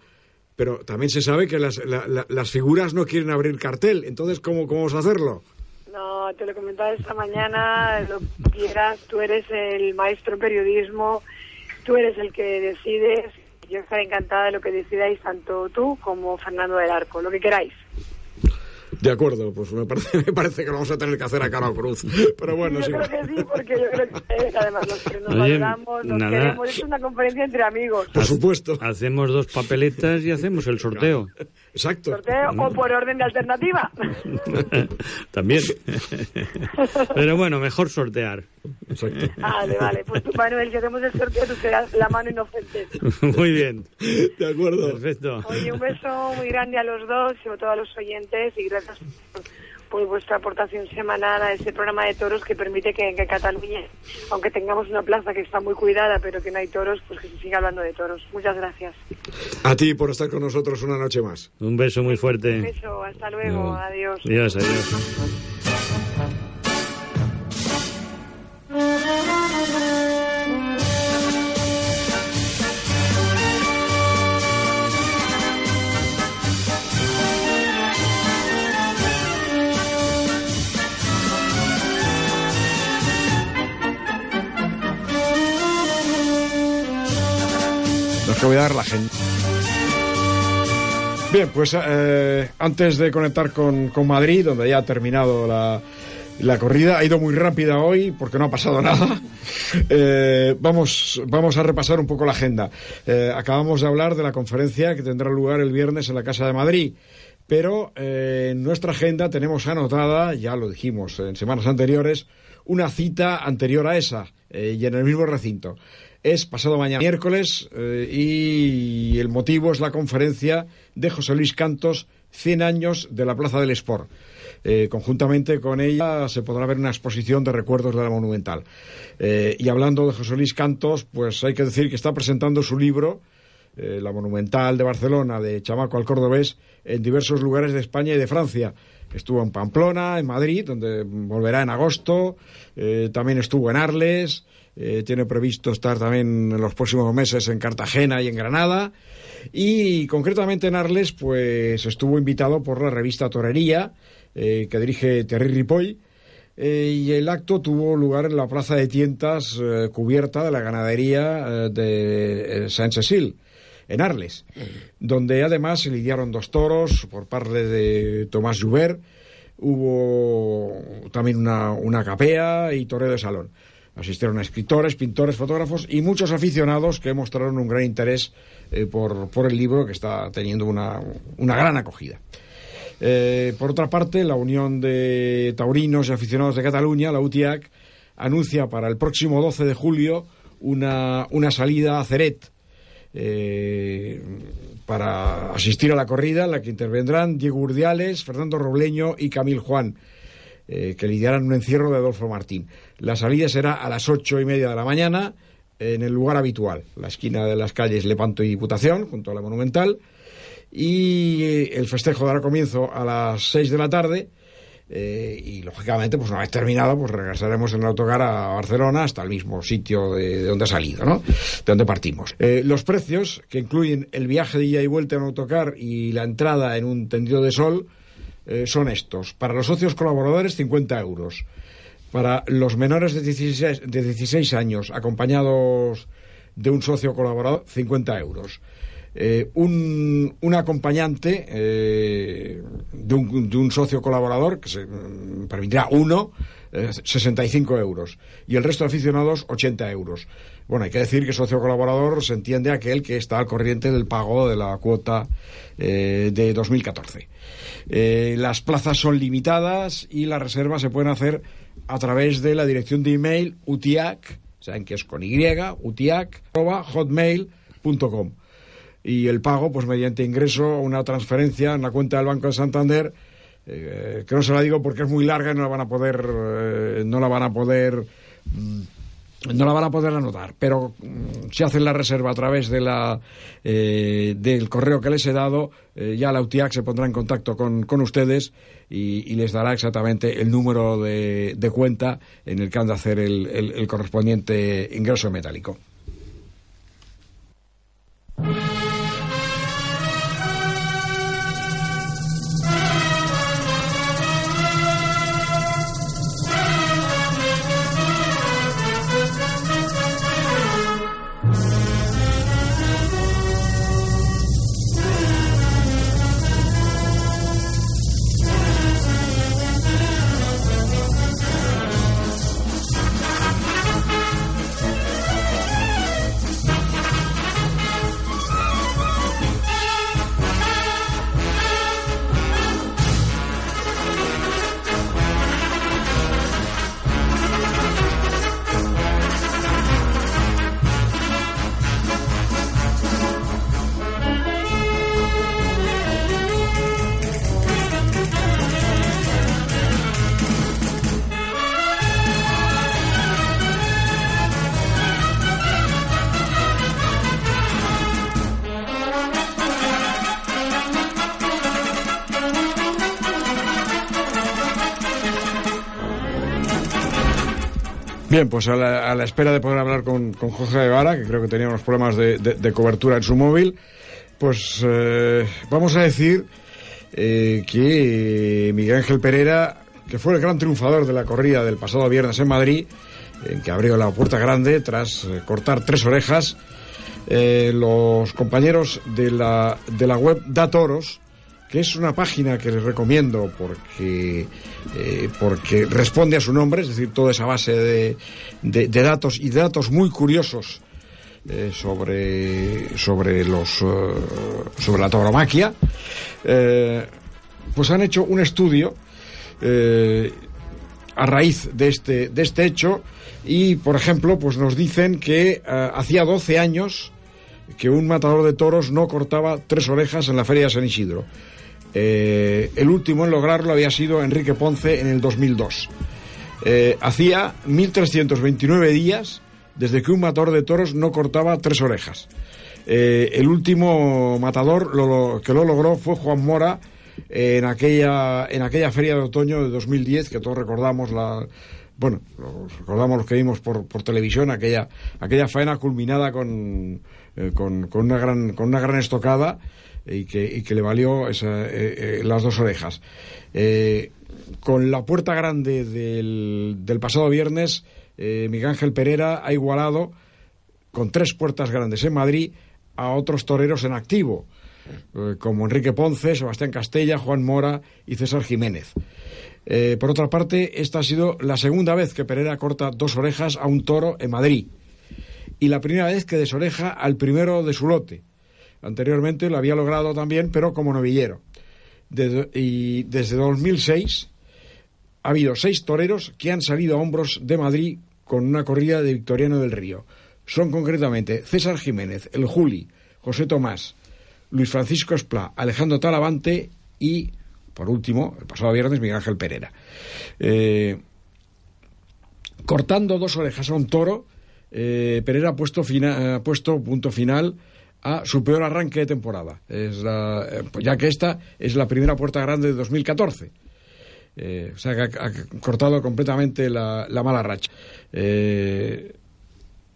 pero también se sabe que las, la- la- las figuras no quieren abrir cartel, entonces ¿cómo, cómo vamos a hacerlo? No, te lo comentaba esta mañana, lo quieras, tú eres el maestro en periodismo, tú eres el que decides, yo estaré encantada de lo que decidáis tanto tú como Fernando del Arco, lo que queráis. De acuerdo, pues me parece, [laughs] me parece que lo vamos a tener que hacer a cara o cruz, pero bueno, yo sí. creo que sí, porque yo creo que además los que nos Oye, valoramos, nos nada. queremos, es una conferencia entre amigos. Por supuesto, Hacemos dos papeletas y hacemos el sorteo. [laughs] exacto. Sorteo o por orden de alternativa. [laughs] También. Pero bueno, mejor sortear. exacto. Vale, vale, pues tú, Manuel, que hacemos el sorteo, tú serás la mano inocente. Muy bien. De acuerdo. Perfecto. Oye, un beso muy grande a los dos, sobre todo a los oyentes, y gracias por, por vuestra aportación semanal a este programa de toros que permite que, que Cataluña, aunque tengamos una plaza que está muy cuidada, pero que no hay toros, pues que se siga hablando de toros. Muchas gracias. A ti por estar con nosotros una noche más. Un beso muy Un fuerte. beso, hasta luego, adiós. Adiós, adiós. Que voy a dar la gente. Bien, pues eh, antes de conectar con, con Madrid, donde ya ha terminado la, la corrida, ha ido muy rápida hoy porque no ha pasado [laughs] nada. Eh, vamos, vamos a repasar un poco la agenda. Eh, acabamos de hablar de la conferencia que tendrá lugar el viernes en la Casa de Madrid. Pero en nuestra agenda tenemos anotada, ya lo dijimos en semanas anteriores, una cita anterior a esa y en el mismo recinto. Es pasado mañana miércoles eh, y el motivo es la conferencia de José Luis Cantos, 100 años de la Plaza del Sport. Eh, conjuntamente con ella se podrá ver una exposición de recuerdos de la Monumental. Eh, y hablando de José Luis Cantos, pues hay que decir que está presentando su libro, La Monumental de Barcelona, de Chamaco al Cordobés, en diversos lugares de España y de Francia. Estuvo en Pamplona, en Madrid, donde volverá en agosto, también estuvo en Arles, eh, tiene previsto estar también en los próximos meses en Cartagena y en Granada, y concretamente en Arles, pues estuvo invitado por la revista Torería, eh, que dirige Terry Ripoll, eh, y el acto tuvo lugar en la plaza de tientas eh, cubierta de la ganadería de Saint-Cecil, en Arles, donde además se lidiaron dos toros por parte de Tomás Joubert, hubo también una, una capea y toreo de salón. Asistieron escritores, pintores, fotógrafos y muchos aficionados que mostraron un gran interés por, por, el libro que está teniendo una, una gran acogida. Eh, por otra parte, la Unión de Taurinos y Aficionados de Cataluña, la UTIAC, anuncia para el próximo 12 de julio una, una salida a Ceret eh, para asistir a la corrida la que intervendrán Diego Urdiales, Fernando Robleño y Camil Juan. Eh, que lidiarán un encierro de Adolfo Martín. La salida será a las ocho y media de la mañana en el lugar habitual, la esquina de las calles Lepanto y Diputación, junto a la Monumental, y el festejo dará comienzo a las 6 de la tarde eh, y lógicamente pues una vez terminado pues regresaremos en el autocar a Barcelona hasta el mismo sitio de, donde ha salido ¿no? de donde partimos eh, los precios que incluyen el viaje de ida y vuelta en autocar y la entrada en un tendido de sol eh, son estos. Para los socios colaboradores 50 euros. Para los menores de 16, de 16 años acompañados de un socio colaborador 50 euros eh, un, un, acompañante eh, de, un, de, un, socio colaborador, que se mm, permitirá uno, eh, 65 euros, y el resto de aficionados 80 euros. Bueno, hay que decir que socio colaborador se entiende aquel que está al corriente del pago de la cuota eh, de 2014. Eh, las plazas son limitadas y las reservas se pueden hacer a través de la dirección de email utiac, saben que es con y, utiac, hotmail.com y el pago, pues mediante ingreso, una transferencia en la cuenta del Banco de Santander, eh, que no se la digo porque es muy larga y no la van a poder, eh, no la van a poder, mm, no la van a poder anotar, pero mm, si hacen la reserva a través de la, eh, del correo que les he dado, ya la UTIAC se pondrá en contacto con, con ustedes y, les dará exactamente el número de, cuenta en el que han de hacer el, el correspondiente ingreso metálico. Bien, pues a la, espera de poder hablar con, con Jorge Guevara, que creo que tenía unos problemas de, cobertura en su móvil, pues eh, vamos a decir eh, que Miguel Ángel Pereira, que fue el gran triunfador de la corrida del pasado viernes en Madrid, en que abrió la puerta grande tras eh, cortar tres orejas, los compañeros de la, de la web Da Toros, que es una página que les recomiendo porque, eh, porque responde a su nombre, es decir, toda esa base de, de, datos y datos muy curiosos eh, sobre, sobre, los, uh, sobre la tauromaquia, eh, pues han hecho un estudio eh, a raíz de este, de este hecho y, por ejemplo, pues nos dicen que hacía 12 años que un matador de toros no cortaba tres orejas en la feria de San Isidro. Eh, el último en lograrlo había sido Enrique Ponce en el 2002. Eh, hacía 1.329 días desde que un matador de toros no cortaba tres orejas. Eh, el último matador que lo logró fue Juan Mora en aquella, en aquella feria de otoño de 2010, que todos recordamos la, bueno, recordamos los que vimos por, por televisión, aquella, aquella faena culminada con, con, con, una gran, con una gran estocada y que, que le valió esa, eh, eh, las dos orejas. con la puerta grande del, del pasado viernes, Miguel Ángel Pereira ha igualado con tres puertas grandes en Madrid a otros toreros en activo, como Enrique Ponce, Sebastián Castella, Juan Mora y César Jiménez. Eh, por otra parte, esta ha sido la segunda vez que Pereira corta dos orejas a un toro en Madrid y la primera vez que desoreja al primero de su lote. Anteriormente lo había logrado también, pero como novillero. y desde 2006 ha habido seis toreros que han salido a hombros de Madrid con una corrida de Victoriano del Río. Son concretamente César Jiménez, el Juli, José Tomás, Luis Francisco Esplá, Alejandro Talavante y por último, el pasado viernes, Miguel Ángel Pereira. Eh, cortando dos orejas a un toro, eh, Pereira ha puesto, ha puesto punto final a su peor arranque de temporada, eh, ya que esta es la primera puerta grande de 2014. o sea que ha, cortado completamente la, mala racha.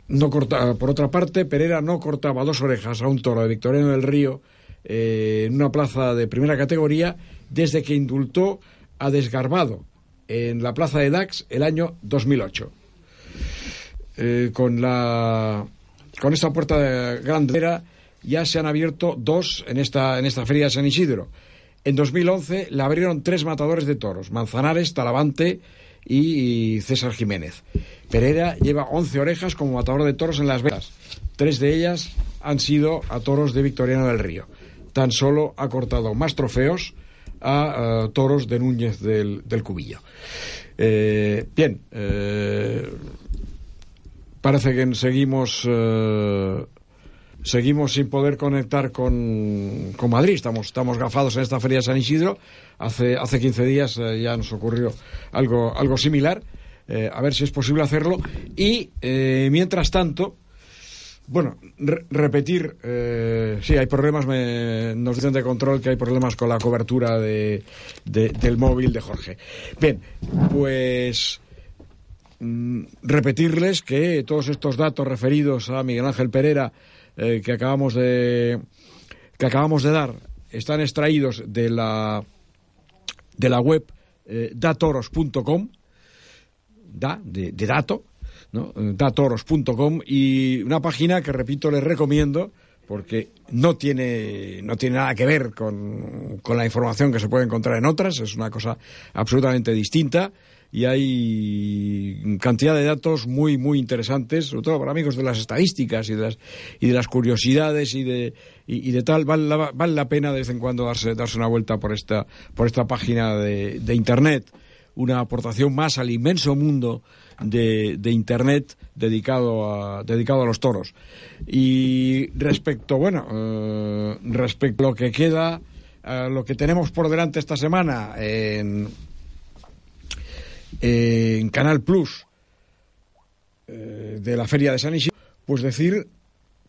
no corta, por otra parte, Pereira no cortaba dos orejas a un toro de Victoriano del Río en una plaza de primera categoría desde que indultó a Desgarbado en la plaza de Dax el año 2008. Eh, con la con esta puerta de grandera ya se han abierto dos en esta en esta feria de San Isidro. En 2011 la abrieron tres matadores de toros, Manzanares, Talavante y César Jiménez. Pereira lleva 11 orejas como matador de toros en Las Vegas. Tres de ellas han sido a toros de Victoriano del Río. Tan solo ha cortado más trofeos a, toros de Núñez del, Cubillo. Eh, bien, eh, parece que seguimos eh, seguimos sin poder conectar con, con, Madrid. Estamos, estamos gafados en esta feria de San Isidro. Hace, hace 15 días ya nos ocurrió algo, algo similar. a ver si es posible hacerlo. Y mientras tanto, bueno, repetir, eh, sí, hay problemas, nos dicen de control que hay problemas con la cobertura de, del móvil de Jorge. Bien, pues repetirles que todos estos datos referidos a Miguel Ángel Pereira eh, que acabamos de que acabamos de dar están extraídos de la de la web eh, datoros.com da de dato ¿no? datoros.com y una página que, repito, les recomiendo porque no tiene, no tiene nada que ver con, con, la información que se puede encontrar en otras, es una cosa absolutamente distinta y hay cantidad de datos muy, muy interesantes, sobre todo para amigos de las estadísticas y de las, y de las curiosidades y de, y, de tal, vale la, vale la pena de vez en cuando darse, darse una vuelta por esta, por esta página de, de Internet, una aportación más al inmenso mundo de, de Internet dedicado a, dedicado a los toros. Y respecto, bueno, eh, respecto a lo que queda, lo que tenemos por delante esta semana en, en Canal Plus eh, de la Feria de San Isidro, pues decir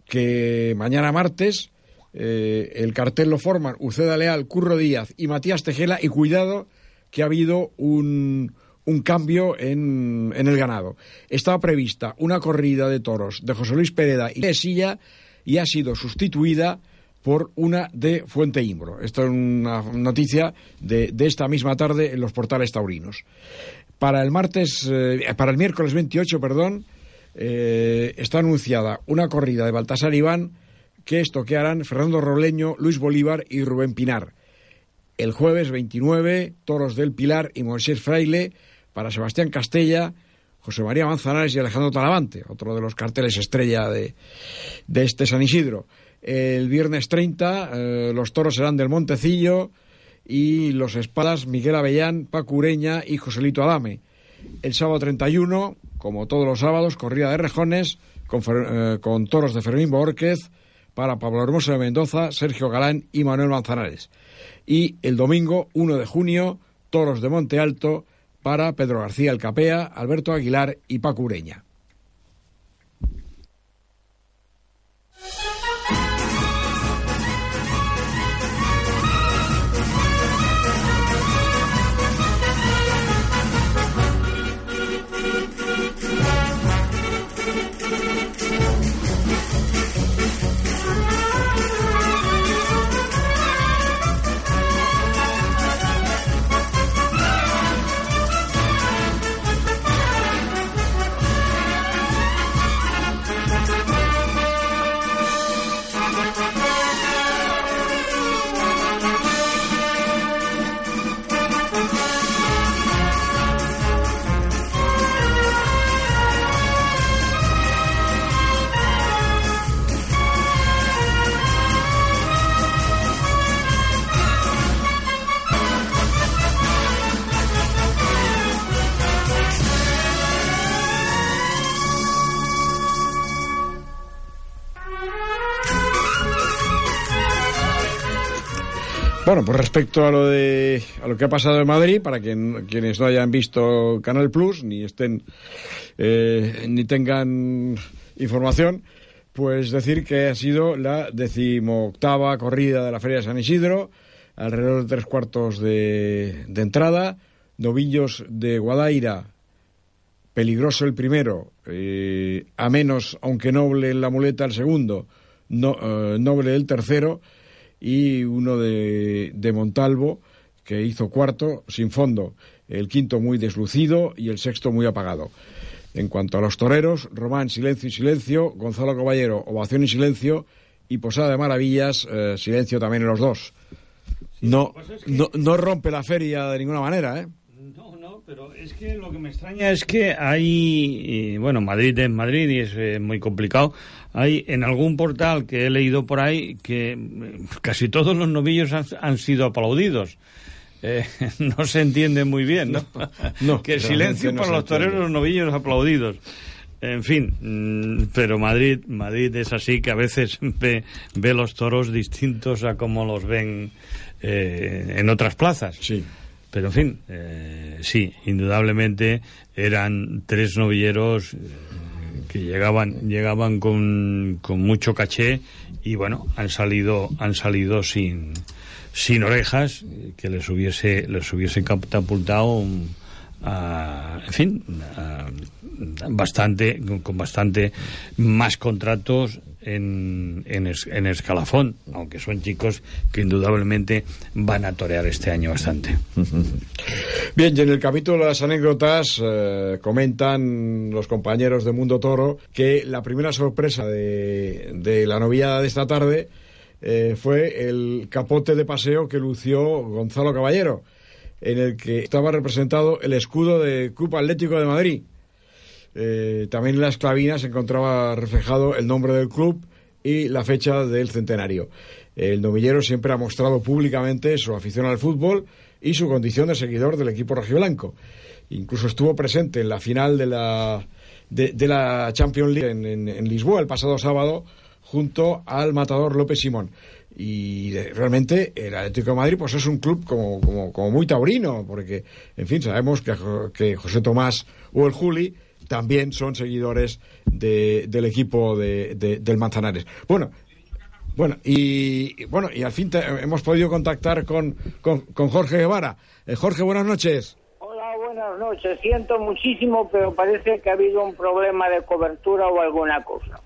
que mañana martes eh, el cartel lo forman Uceda Leal, Curro Díaz y Matías Tejela y cuidado que ha habido un, un cambio en, en, el ganado. Estaba prevista una corrida de toros de José Luis Pereda y de Silla y ha sido sustituida por una de Fuente Imbro. Esto es una noticia de, de esta misma tarde en los portales taurinos. Para el martes, eh, para el miércoles 28, perdón, eh, está anunciada una corrida de Baltasar Iván que estoquearán Fernando Roleño, Luis Bolívar y Rubén Pinar. El jueves 29, Toros del Pilar y Moisés Fraile para Sebastián Castella, José María Manzanares y Alejandro Talavante, otro de los carteles estrella de, este San Isidro. El viernes 30 eh, los toros serán del Montecillo y los espadas Miguel Avellán, Paco Ureña y Joselito Adame. El sábado 31, como todos los sábados, corrida de rejones con, eh, toros de Fermín Borquez para Pablo Hermoso de Mendoza, Sergio Galán y Manuel Manzanares. Y el domingo 1 de junio, toros de Monte Alto para Pedro García El Capea, Alberto Aguilar y Paco Bueno, pues respecto a lo de a lo que ha pasado en Madrid, para quienes no hayan visto Canal Plus ni estén eh, ni tengan información, pues decir que ha sido la decimoctava corrida de la Feria de San Isidro, alrededor de tres cuartos de, entrada, novillos de Guadaira, peligroso el primero, eh, a menos, aunque noble en la muleta el segundo, eh, noble el tercero, y uno de, de Montalvo, que hizo cuarto, sin fondo, el quinto muy deslucido y el sexto muy apagado. En cuanto a los toreros, Román, silencio y silencio, Gonzalo Caballero, ovación y silencio, y Posada de Maravillas, eh, silencio también en los dos. no, no, no rompe la feria de ninguna manera, ¿eh? Pero es que lo que me extraña es que hay, bueno, Madrid es Madrid y es eh, muy complicado. Hay en algún portal que he leído por ahí que eh, casi todos los novillos han sido aplaudidos. Eh, [laughs] no se entiende muy bien, ¿no? no [laughs] que silencio para los toreros los novillos aplaudidos. En fin, mm, pero Madrid, Madrid es así que a veces [laughs] ve, ve los toros distintos a como los ven eh, en otras plazas. Sí. Pero en fin, eh, sí, indudablemente eran tres novilleros que llegaban, llegaban con, con mucho caché y bueno, han salido, han salido sin, sin orejas que les hubiese les hubiese catapultado en fin bastante con bastante más contratos en, en, escalafón aunque son chicos que indudablemente van a torear este año bastante. [laughs] Bien y en el capítulo de las anécdotas eh, comentan los compañeros de Mundo Toro que la primera sorpresa de, de la novillada de esta tarde eh, fue el capote de paseo que lució Gonzalo Caballero, en el que estaba representado el escudo de Club Atlético de Madrid. Eh, también en la esclavina se encontraba reflejado el nombre del club y la fecha del centenario. El novillero siempre ha mostrado públicamente su afición al fútbol y su condición de seguidor del equipo rojiblanco. Incluso estuvo presente en la final de la, de, la Champions League en Lisboa el pasado sábado junto al matador López Simón. Y realmente el Atlético de Madrid pues es un club como, como, muy taurino, porque, en fin, sabemos que, José Tomás o el Juli también son seguidores de, del equipo de, del Manzanares. Bueno, bueno, y bueno, y al fin hemos podido contactar con, con, Jorge Guevara. Eh, Jorge, buenas noches. Hola, buenas noches. Siento muchísimo, pero parece que ha habido un problema de cobertura o alguna cosa.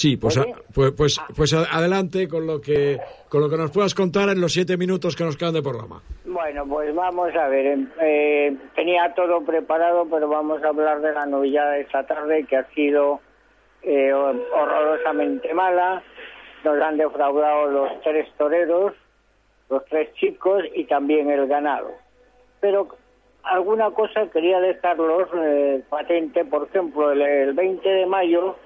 Sí, pues, pues, pues, pues, adelante con lo que con lo que nos puedas contar en los siete minutos que nos quedan de programa. Bueno, pues vamos a ver. Em, eh, tenía todo preparado, pero vamos a hablar de la novillada de esta tarde que ha sido eh, horrorosamente mala. Nos han defraudado los tres toreros, los tres chicos y también el ganado. Pero alguna cosa quería dejarlos eh, patente. Por ejemplo, el 20 de mayo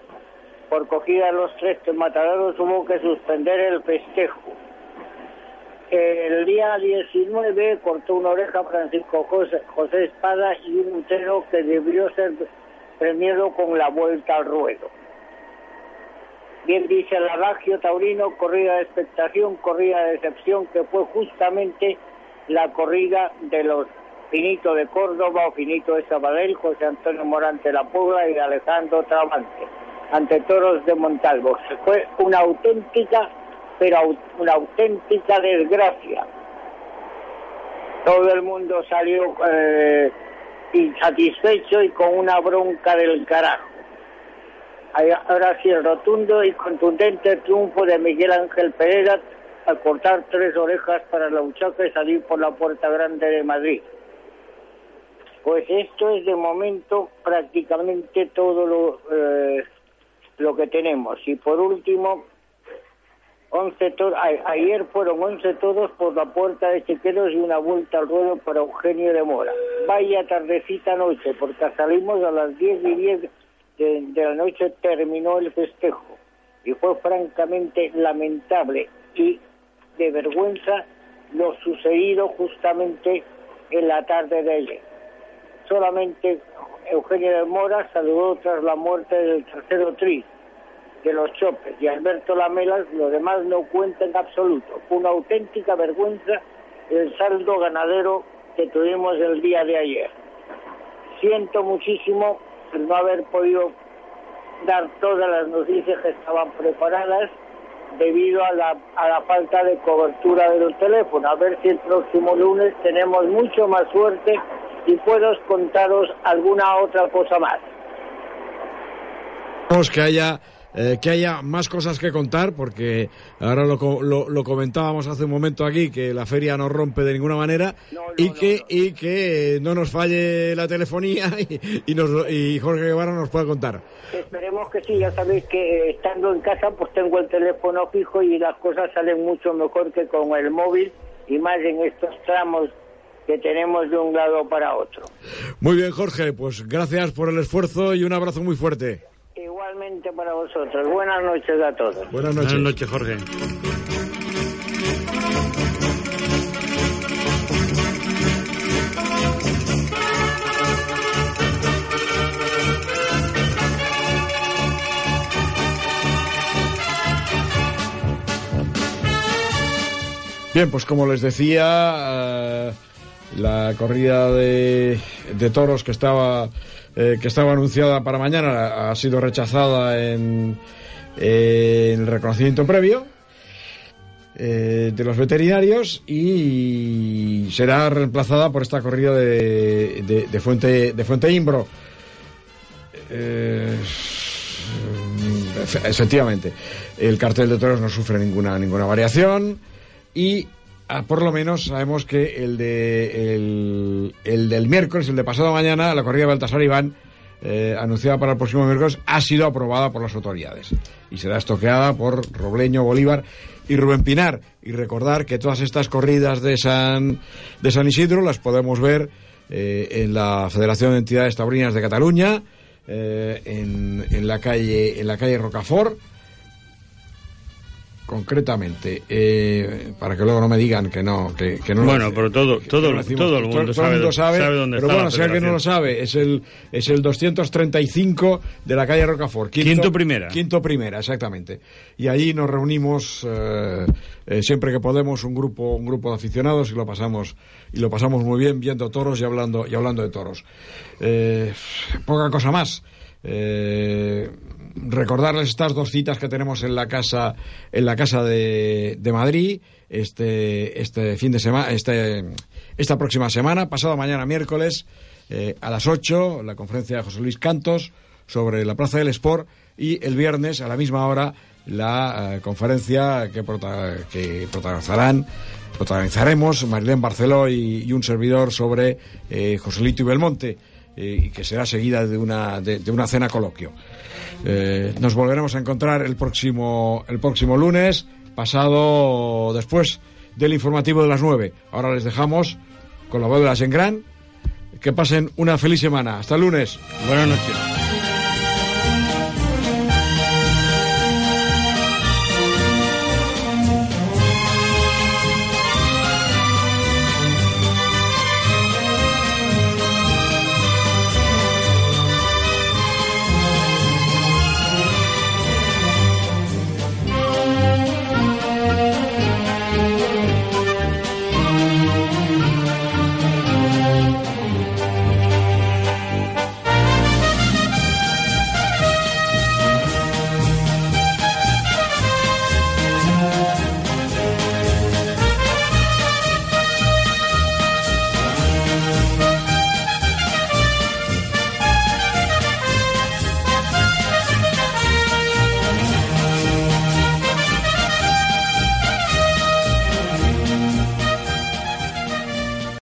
por cogida los tres mataderos hubo que suspender el festejo. El día 19 cortó una oreja Francisco José, Espada y un utero que debió ser premiado con la vuelta al ruedo. Bien dice el adagio taurino, corrida de expectación, corrida de decepción, que fue justamente la corrida de los Finito de Córdoba o Finito de Sabadell, José Antonio Morante La Puebla y de Alejandro Travante ante toros de Montalvo. Fue una auténtica, pero una auténtica desgracia. Todo el mundo salió eh, insatisfecho y con una bronca del carajo. Ahora sí, el rotundo y contundente triunfo de Miguel Ángel Pereira al cortar tres orejas para la uchaca y salir por la puerta grande de Madrid. Pues esto es de momento prácticamente todo lo, eh, lo que tenemos. Y por último, 11 ayer fueron 11 todos por la puerta de Chequeros y una vuelta al ruedo para Eugenio de Mora. Vaya tardecita noche, porque salimos a las 10 y 10 de, de la noche, terminó el festejo. Y fue francamente lamentable y de vergüenza lo sucedido justamente en la tarde de ayer. Solamente Eugenio de Mora saludó tras la muerte del tercero tri, de los Chopes y Alberto Lamelas, lo demás no cuenta en absoluto. Fue una auténtica vergüenza el saldo ganadero que tuvimos el día de ayer. Siento muchísimo el no haber podido dar todas las noticias que estaban preparadas debido a la, a la falta de cobertura del teléfono. A ver si el próximo lunes tenemos mucho más suerte y puedo contaros alguna otra cosa más. Que haya eh, que haya más cosas que contar, porque ahora lo, lo, comentábamos hace un momento aquí, que la feria no rompe de ninguna manera y, que, y que no nos falle la telefonía [laughs] y, nos, y Jorge Guevara nos pueda contar. Esperemos que sí, ya sabéis que estando en casa pues tengo el teléfono fijo y las cosas salen mucho mejor que con el móvil y más en estos tramos que tenemos de un lado para otro. Muy bien, Jorge, pues gracias por el esfuerzo y un abrazo muy fuerte. Igualmente para vosotros. Buenas noches a todos. Buenas noches, Buenas noches Jorge. Bien, pues como les decía, eh, la corrida de, de toros que estaba eh, que estaba anunciada para mañana ha sido rechazada en, el reconocimiento previo eh, de los veterinarios y será reemplazada por esta corrida de, de, Fuente de Fuente Imbro. Eh, efectivamente, el cartel de toros no sufre ninguna ninguna variación y por lo menos sabemos que el, de, el, del miércoles, el de pasado mañana, la corrida de Baltasar Iván, eh, anunciada para el próximo miércoles, ha sido aprobada por las autoridades y será estoqueada por Robleño, Bolívar y Rubén Pinar. Y recordar que todas estas corridas de San, de San Isidro las podemos ver eh, en la Federación de Entidades Taurinas de Cataluña, eh, en, en, la calle, en la calle Rocafort concretamente, eh, para que luego no me digan que no, que, que no Bueno, pero todo, todo, todo, el mundo, sabe, sabe, dónde pero bueno, si alguien no lo sabe, es el, es el 235 de la calle Rocafort. Quinto, primera. Quinto primera, exactamente. Y allí nos reunimos eh, eh, siempre que podemos un grupo, un grupo de aficionados y lo pasamos, y lo pasamos muy bien viendo toros y hablando, y hablando de toros. poca cosa más. Eh, recordarles estas dos citas que tenemos en la casa en la casa de, de Madrid este este fin de semana este esta próxima semana pasado mañana miércoles eh, a las 8 la conferencia de José Luis Cantos sobre la Plaza del Sport y el viernes a la misma hora la eh, conferencia que, protagonizarán protagonizaremos Marilén Barceló y, un servidor sobre eh, Joselito y Belmonte y que será seguida de una, de, una cena coloquio. Eh, nos volveremos a encontrar el próximo, el próximo lunes, pasado después del informativo de las 9. Ahora les dejamos con la voz de en gran. Que pasen una feliz semana. Hasta el lunes. Buenas noches.